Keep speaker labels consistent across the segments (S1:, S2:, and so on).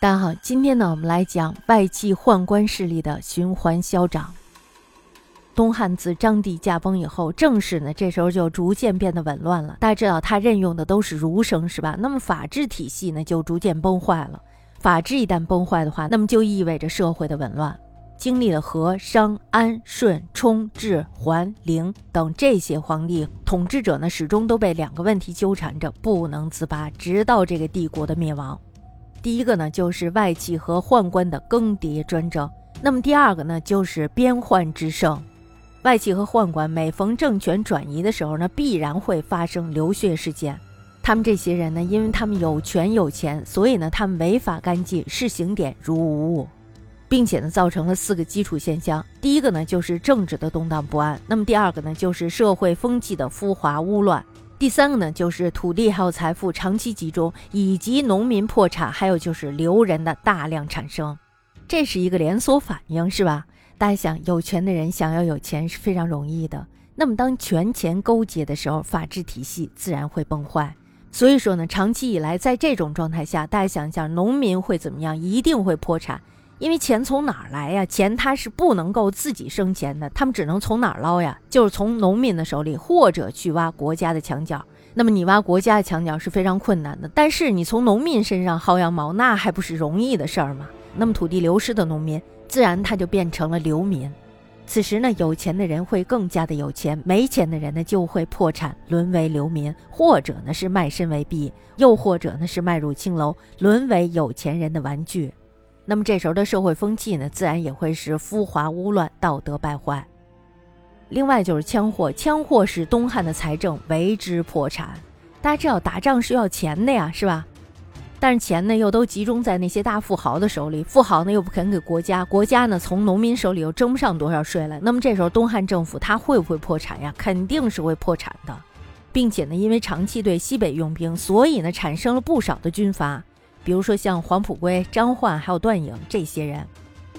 S1: 大家好，今天呢，我们来讲外戚宦官势力的循环消长。东汉自章帝驾崩以后，政事呢这时候就逐渐变得紊乱了。大家知道他任用的都是儒生，是吧？那么法治体系呢就逐渐崩坏了。法治一旦崩坏的话，那么就意味着社会的紊乱。经历了和、商、安、顺、冲、至、桓、灵等这些皇帝统治者呢，始终都被两个问题纠缠着，不能自拔，直到这个帝国的灭亡。第一个呢，就是外戚和宦官的更迭专政；那么第二个呢，就是边患之盛。外戚和宦官每逢政权转移的时候呢，必然会发生流血事件。他们这些人呢，因为他们有权有钱，所以呢，他们违法干纪，视刑点如无物，并且呢，造成了四个基础现象：第一个呢，就是政治的动荡不安；那么第二个呢，就是社会风气的浮华污乱。第三个呢，就是土地还有财富长期集中，以及农民破产，还有就是流人的大量产生，这是一个连锁反应，是吧？大家想，有权的人想要有钱是非常容易的。那么当权钱勾结的时候，法治体系自然会崩坏。所以说呢，长期以来在这种状态下，大家想一下，农民会怎么样？一定会破产。因为钱从哪儿来呀？钱它是不能够自己生钱的，他们只能从哪儿捞呀？就是从农民的手里，或者去挖国家的墙角。那么你挖国家的墙角是非常困难的，但是你从农民身上薅羊毛，那还不是容易的事儿吗？那么土地流失的农民，自然他就变成了流民。此时呢，有钱的人会更加的有钱，没钱的人呢就会破产，沦为流民，或者呢是卖身为婢，又或者呢是卖入青楼，沦为有钱人的玩具。那么这时候的社会风气呢，自然也会是浮华污乱、道德败坏。另外就是枪祸，枪祸使东汉的财政为之破产。大家知道打仗是要钱的呀，是吧？但是钱呢又都集中在那些大富豪的手里，富豪呢又不肯给国家，国家呢从农民手里又征不上多少税来。那么这时候东汉政府它会不会破产呀？肯定是会破产的，并且呢，因为长期对西北用兵，所以呢产生了不少的军阀。比如说像黄埔圭、张焕还有段颖这些人，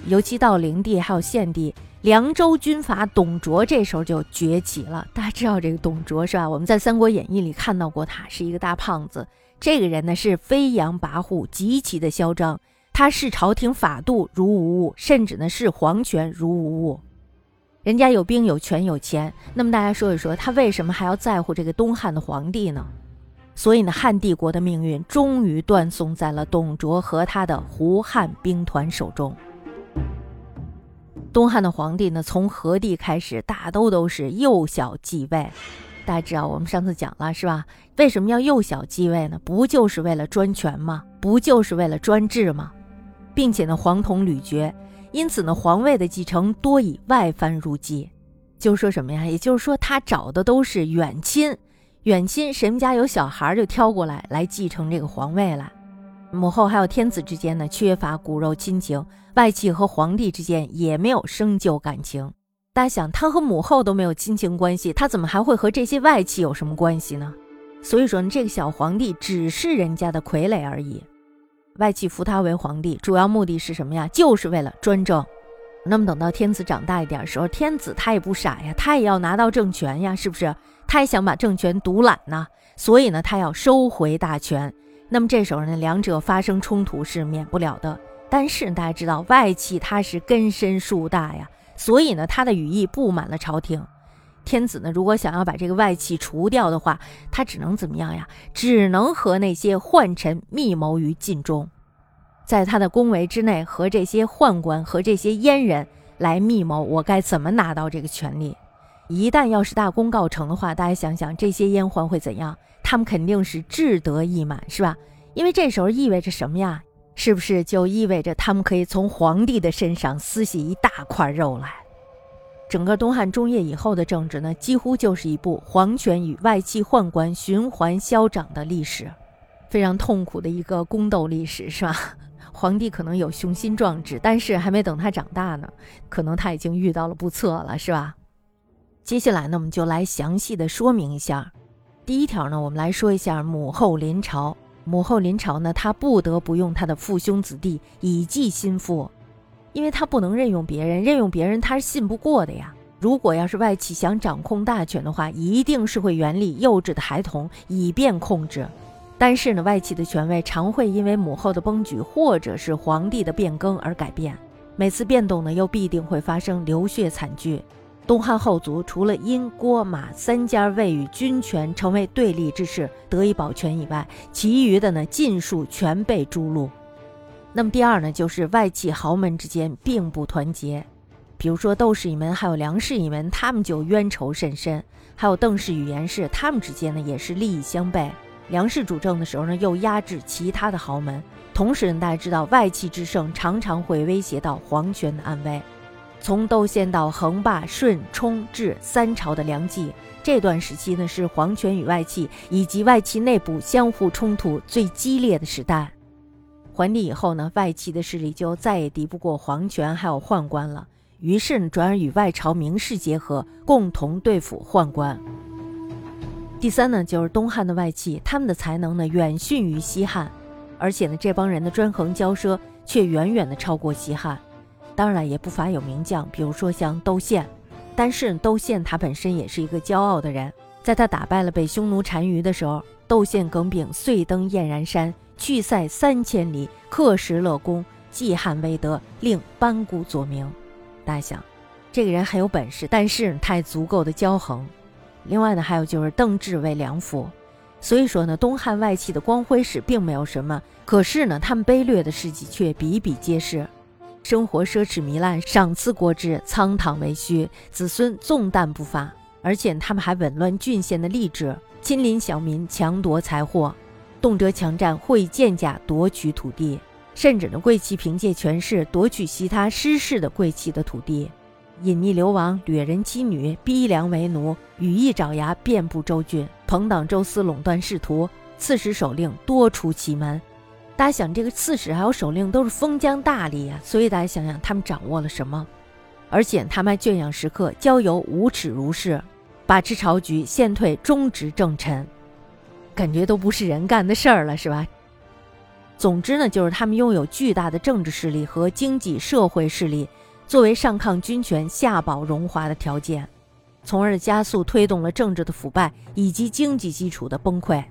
S1: 尤其到灵帝还有献帝，凉州军阀董卓这时候就崛起了。大家知道这个董卓是吧？我们在《三国演义》里看到过他，是一个大胖子。这个人呢是飞扬跋扈，极其的嚣张。他视朝廷法度如无物，甚至呢视皇权如无物。人家有兵有权有钱，那么大家说一说，他为什么还要在乎这个东汉的皇帝呢？所以呢，汉帝国的命运终于断送在了董卓和他的胡汉兵团手中。东汉的皇帝呢，从何帝开始，大都都是幼小继位。大家知道，我们上次讲了是吧？为什么要幼小继位呢？不就是为了专权吗？不就是为了专制吗？并且呢，皇统屡绝，因此呢，皇位的继承多以外藩入继。就说什么呀？也就是说，他找的都是远亲。远亲谁们家有小孩就挑过来来继承这个皇位了。母后还有天子之间呢，缺乏骨肉亲情；外戚和皇帝之间也没有生旧感情。大家想，他和母后都没有亲情关系，他怎么还会和这些外戚有什么关系呢？所以说呢，这个小皇帝只是人家的傀儡而已。外戚扶他为皇帝，主要目的是什么呀？就是为了专政。那么等到天子长大一点时候，天子他也不傻呀，他也要拿到政权呀，是不是？他也想把政权独揽呢，所以呢，他要收回大权。那么这时候呢，两者发生冲突是免不了的。但是大家知道，外戚他是根深树大呀，所以呢，他的羽翼布满了朝廷。天子呢，如果想要把这个外戚除掉的话，他只能怎么样呀？只能和那些宦臣密谋于禁中，在他的宫闱之内和这些宦官和这些阉人来密谋，我该怎么拿到这个权利。一旦要是大功告成的话，大家想想这些阉宦会怎样？他们肯定是志得意满，是吧？因为这时候意味着什么呀？是不是就意味着他们可以从皇帝的身上撕下一大块肉来？整个东汉中叶以后的政治呢，几乎就是一部皇权与外戚宦官循环消长的历史，非常痛苦的一个宫斗历史，是吧？皇帝可能有雄心壮志，但是还没等他长大呢，可能他已经遇到了不测了，是吧？接下来呢，我们就来详细的说明一下。第一条呢，我们来说一下母后临朝。母后临朝呢，她不得不用她的父兄子弟以继心腹，因为她不能任用别人，任用别人她是信不过的呀。如果要是外戚想掌控大权的话，一定是会原力幼稚的孩童，以便控制。但是呢，外戚的权位常会因为母后的崩举或者是皇帝的变更而改变，每次变动呢，又必定会发生流血惨剧。东汉后族除了因郭马三家位于军权成为对立之势得以保全以外，其余的呢尽数全被诛戮。那么第二呢，就是外戚豪门之间并不团结，比如说窦氏一门还有梁氏一门，他们就冤仇甚深；还有邓氏与严氏，他们之间呢也是利益相悖。梁氏主政的时候呢，又压制其他的豪门，同时呢，大家知道外戚之盛常常会威胁到皇权的安危。从窦宪到横霸、顺、冲、至三朝的梁冀，这段时期呢，是皇权与外戚以及外戚内部相互冲突最激烈的时代。桓帝以后呢，外戚的势力就再也敌不过皇权还有宦官了，于是呢，转而与外朝名士结合，共同对付宦官。第三呢，就是东汉的外戚，他们的才能呢远逊于西汉，而且呢，这帮人的专横骄奢却远远的超过西汉。当然也不乏有名将，比如说像窦宪，但是窦宪他本身也是一个骄傲的人，在他打败了北匈奴单于的时候，窦宪耿炳遂登燕然山，去塞三千里，刻石勒功，继汉威德，令班固佐名。大家想，这个人很有本事，但是他也足够的骄横。另外呢，还有就是邓志为良辅，所以说呢，东汉外戚的光辉史并没有什么，可是呢，他们卑劣的事迹却比比皆是。生活奢侈糜烂，赏赐国之苍堂为虚，子孙纵诞不发，而且他们还紊乱郡县的吏治，亲临小民，强夺财货，动辄强占会贱价夺取土地，甚至呢贵戚凭借权势夺取其他失势的贵戚的土地，隐匿流亡，掠人妻女，逼良为奴，羽翼爪牙，遍布州郡，朋党州司垄断仕途，刺史首令多出奇门。大家想，这个刺史还有首领都是封疆大吏呀，所以大家想想，他们掌握了什么？而且他们还圈养食客，交游无耻如是，把持朝局，献退忠直正臣，感觉都不是人干的事儿了，是吧？总之呢，就是他们拥有巨大的政治势力和经济社会势力，作为上抗军权、下保荣华的条件，从而加速推动了政治的腐败以及经济基础的崩溃。